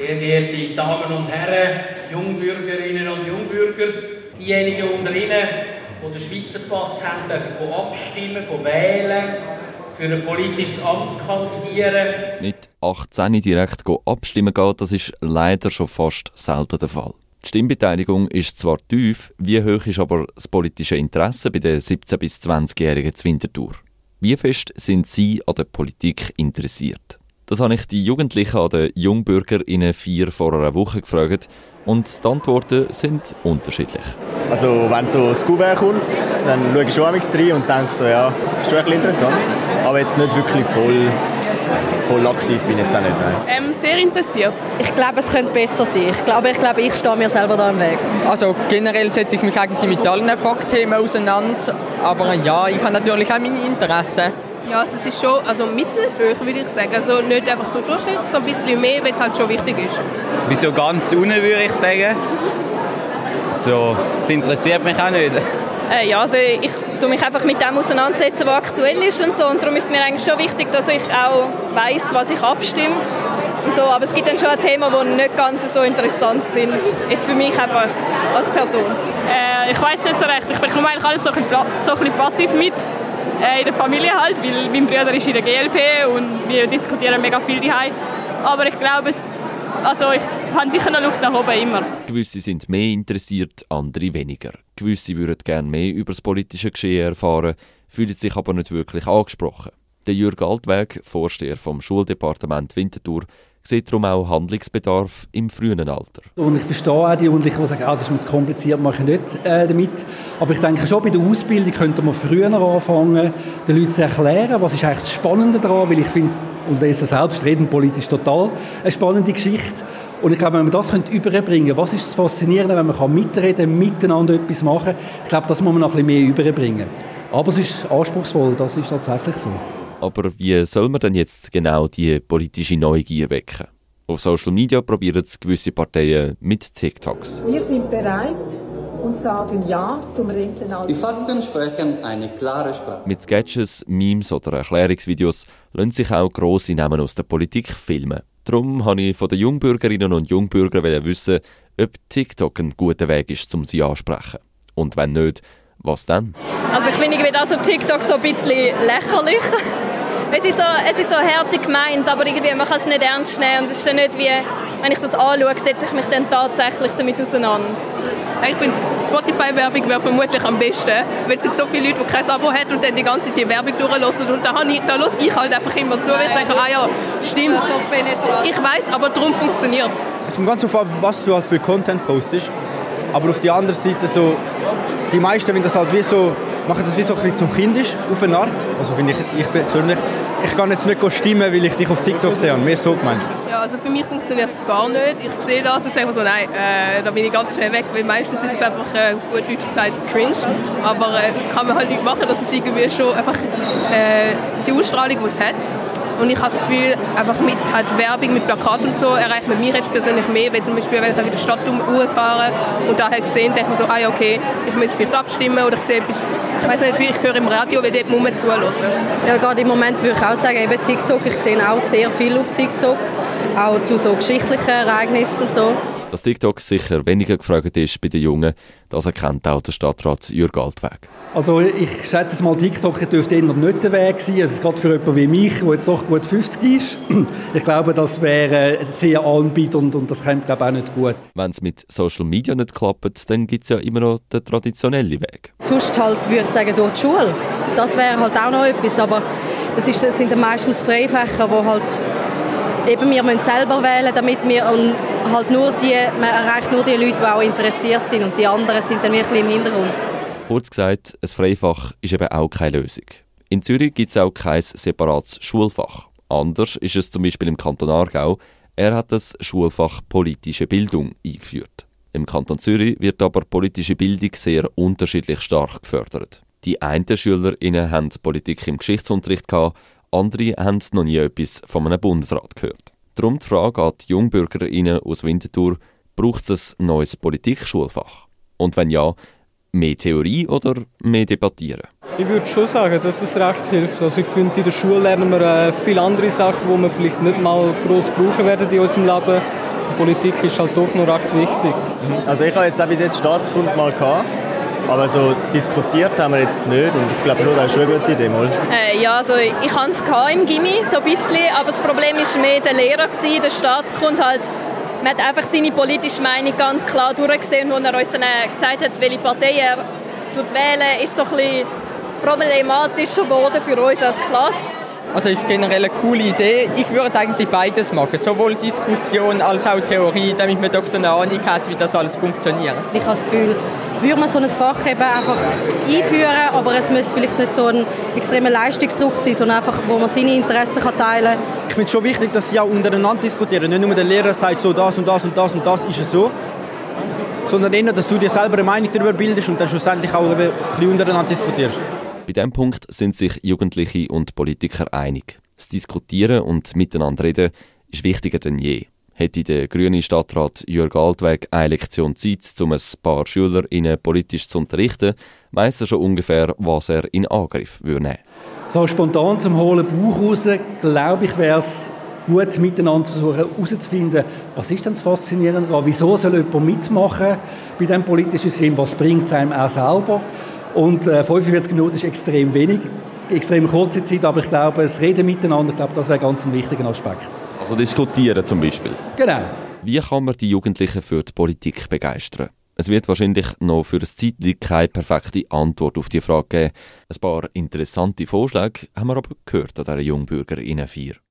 Sehr geehrte Damen und Herren, Jungbürgerinnen und Jungbürger, diejenigen unter Ihnen, die den Schweizer Pass haben, dürfen abstimmen, wählen, für ein politisches Amt kandidieren. Mit 18 direkt abstimmen gehen, das ist leider schon fast selten der Fall. Die Stimmbeteiligung ist zwar tief, wie hoch ist aber das politische Interesse bei den 17- bis 20-Jährigen zu Winterthur? Wie fest sind Sie an der Politik interessiert? Das habe ich die Jugendlichen an den JungbürgerInnen vier vor einer Woche gefragt und die Antworten sind unterschiedlich. Also wenn so ein Kuvert kommt, dann schaue ich schon rein und denke so, ja, ist schon ein bisschen interessant. Aber jetzt nicht wirklich voll, voll aktiv bin ich jetzt auch nicht. Nein. Ähm, sehr interessiert. Ich glaube, es könnte besser sein. Ich glaube, ich, glaube, ich stehe mir selber da im Weg. Also generell setze ich mich eigentlich mit allen Fachthemen auseinander. Aber ja, ich habe natürlich auch meine Interessen. Ja, also es ist schon also mittelhoch, würde ich sagen. Also nicht einfach so durchschnittlich, sondern ein bisschen mehr, weil es halt schon wichtig ist. Wieso ganz unten, würde ich sagen. So, das interessiert mich auch nicht. Äh, ja, also ich tue mich einfach mit dem auseinandersetzen, was aktuell ist und so. Und darum ist es mir eigentlich schon wichtig, dass ich auch weiß, was ich abstimme. Und so. Aber es gibt dann schon Themen, die nicht ganz so interessant sind. Jetzt für mich einfach als Person. Äh, ich weiß nicht so recht. Ich bekomme eigentlich alles so ein bisschen, so ein bisschen passiv mit in der Familie halt, weil mein Bruder ist in der GLP und wir diskutieren mega viel daheim. Aber ich glaube, es, also ich habe sicher noch Luft nach oben immer. Gewisse sind mehr interessiert, andere weniger. Gewisse würden gerne mehr über das politische Geschehen erfahren, fühlen sich aber nicht wirklich angesprochen. Der Jürg Altweg, Vorsteher vom Schuldepartement Winterthur, sieht darum auch Handlungsbedarf im frühen Alter. Und ich verstehe auch die Jugendlichen, die sagen, ah, das ist mir zu kompliziert, mache ich nicht äh, damit. Aber ich denke schon, bei der Ausbildung könnte man früher anfangen, den Leuten zu erklären, was ist eigentlich das Spannende daran, weil ich finde, und lese selbst, reden politisch total eine spannende Geschichte. Und ich glaube, wenn man das überbringen könnte, was ist das Faszinierende, wenn man mitreden kann, miteinander etwas machen ich glaube, das muss man noch ein bisschen mehr überbringen. Aber es ist anspruchsvoll, das ist tatsächlich so. Aber wie soll man denn jetzt genau die politische Neugier wecken? Auf Social Media probieren es gewisse Parteien mit TikToks. Wir sind bereit und sagen Ja zum Rentenalter. Die Fakten sprechen eine klare Sprache. Mit Sketches, Memes oder Erklärungsvideos lassen sich auch grosse Namen aus der Politik filmen. Darum habe ich von den Jungbürgerinnen und Jungbürgern wissen, ob TikTok ein guter Weg ist, um sie anzusprechen. Und wenn nicht, was dann? Also ich finde das auf TikTok so ein bisschen lächerlich. Es ist, so, es ist so herzig gemeint, aber irgendwie, man kann es nicht ernst nehmen. Und es ist dann nicht wie, wenn ich das anschaue, setze ich mich dann tatsächlich damit auseinander. Ich finde, Spotify-Werbung wäre vermutlich am besten, weil es gibt so viele Leute, die kein Abo haben und dann die ganze Zeit die Werbung durchlassen. Und da, ich, da höre ich halt einfach immer zu. weil Ich denke, ah ja, stimmt. Ich weiß, aber darum funktioniert es. Es kommt ganz auf was du halt für Content postest. Aber auf der anderen Seite so, die meisten, wenn das halt wie so machen das wie so ein bisschen zum Kindisch auf eine Art. Also finde ich, ich persönlich, ich kann jetzt nicht stimmen, weil ich dich auf TikTok sehe und mir so gemeint. Ja, also für mich funktioniert es gar nicht. Ich sehe das und denke so, nein, äh, da bin ich ganz schnell weg, weil meistens ist es einfach äh, auf gut Deutsch Zeit cringe. Aber äh, kann man halt nicht machen, das ist irgendwie schon einfach äh, die Ausstrahlung, die es hat. Und ich habe das Gefühl, einfach mit halt Werbung, mit Plakaten und so erreicht man mich jetzt persönlich mehr, weil zum Beispiel, wenn ich in der Stadt umfahre und da halt gesehen, denke ich so, ah okay, ich muss vielleicht abstimmen oder ich sehe etwas, ich weiß nicht, ich höre im Radio, weil dort muss man zuhören. Ja, gerade im Moment würde ich auch sagen, eben TikTok, ich sehe auch sehr viel auf TikTok, auch zu so geschichtlichen Ereignissen und so. Dass TikTok sicher weniger gefragt ist bei den Jungen, das erkennt auch der Stadtrat Jürg Altweg. Also ich schätze mal, TikTok dürfte eher nicht der Weg sein. Also gerade für jemanden wie mich, der jetzt doch gut 50 ist. Ich glaube, das wäre sehr anbietend und das kommt glaube ich, auch nicht gut. Wenn es mit Social Media nicht klappt, dann gibt es ja immer noch den traditionellen Weg. Sonst halt, würde ich sagen, durch die Schule. Das wäre halt auch noch etwas, aber das, ist, das sind dann meistens Freifächer, wo halt eben wir müssen selber wählen, damit wir halt nur die, man erreicht nur die Leute, die auch interessiert sind und die anderen sind dann wirklich im Hintergrund. Kurz gesagt, ein Freifach ist eben auch keine Lösung. In Zürich gibt es auch kein separates Schulfach. Anders ist es zum Beispiel im Kanton Aargau. Er hat das Schulfach politische Bildung eingeführt. Im Kanton Zürich wird aber politische Bildung sehr unterschiedlich stark gefördert. Die einen SchülerInnen haben Politik im Geschichtsunterricht gehabt, andere haben noch nie etwas von einem Bundesrat gehört. Darum die Frage an die JungbürgerInnen aus Winterthur, braucht es ein neues Politikschulfach? Und wenn ja, mehr Theorie oder mehr debattieren? Ich würde schon sagen, dass es recht hilft. Also ich finde, in der Schule lernen wir äh, viele andere Sachen, die wir vielleicht nicht mal groß brauchen werden in unserem Leben. Politik ist halt doch noch recht wichtig. Also ich habe jetzt auch bis jetzt Staatskund mal gehabt. Aber so diskutiert haben wir jetzt nicht und ich glaube schon, das ist schon eine gute Idee. Mal. Äh, ja, also ich hatte es im Gimmi, so ein bisschen, aber das Problem war mehr der Lehrer, gewesen, der Staatskund halt. Man hat einfach seine politische Meinung ganz klar durchgesehen und er uns dann gesagt hat, welche Partei er wählen ist so ein bisschen problematischer geworden für uns als Klasse. Also ist generell eine coole Idee. Ich würde eigentlich beides machen, sowohl Diskussion als auch Theorie, damit man doch so eine Ahnung hat, wie das alles funktioniert. Ich habe das Gefühl, würde man so ein Fach eben einfach einführen, aber es müsste vielleicht nicht so ein extremer Leistungsdruck sein, sondern einfach, wo man seine Interessen kann teilen kann. Ich finde es schon wichtig, dass sie auch untereinander diskutieren. Nicht nur der Lehrer sagt, so das und das und das und das ist es so, sondern eher, dass du dir selber eine Meinung darüber bildest und dann schlussendlich auch ein bisschen untereinander diskutierst. Bei diesem Punkt sind sich Jugendliche und Politiker einig. Das Diskutieren und Miteinander reden ist wichtiger denn je. Hätte der grüne Stadtrat Jörg Altweg eine Lektion Zeit, um ein paar SchülerInnen politisch zu unterrichten, weiss er schon ungefähr, was er in Angriff würde nehmen. So spontan zum hohlen Bauch raus, glaube ich, wäre es gut miteinander versuchen herauszufinden, was ist denn das Faszinierende daran, wieso soll jemand mitmachen bei diesem politischen System, was bringt es einem auch selber und äh, 45 Minuten ist extrem wenig, extrem kurze Zeit, aber ich glaube, das Reden miteinander, ich glaube, das wäre ganz ein wichtiger Aspekt. Also diskutieren zum Beispiel? Genau. Wie kann man die Jugendlichen für die Politik begeistern? Es wird wahrscheinlich noch für ein Zeitlich keine perfekte Antwort auf die Frage geben. Ein paar interessante Vorschläge haben wir aber gehört an dieser Jungbürgerinnen 4.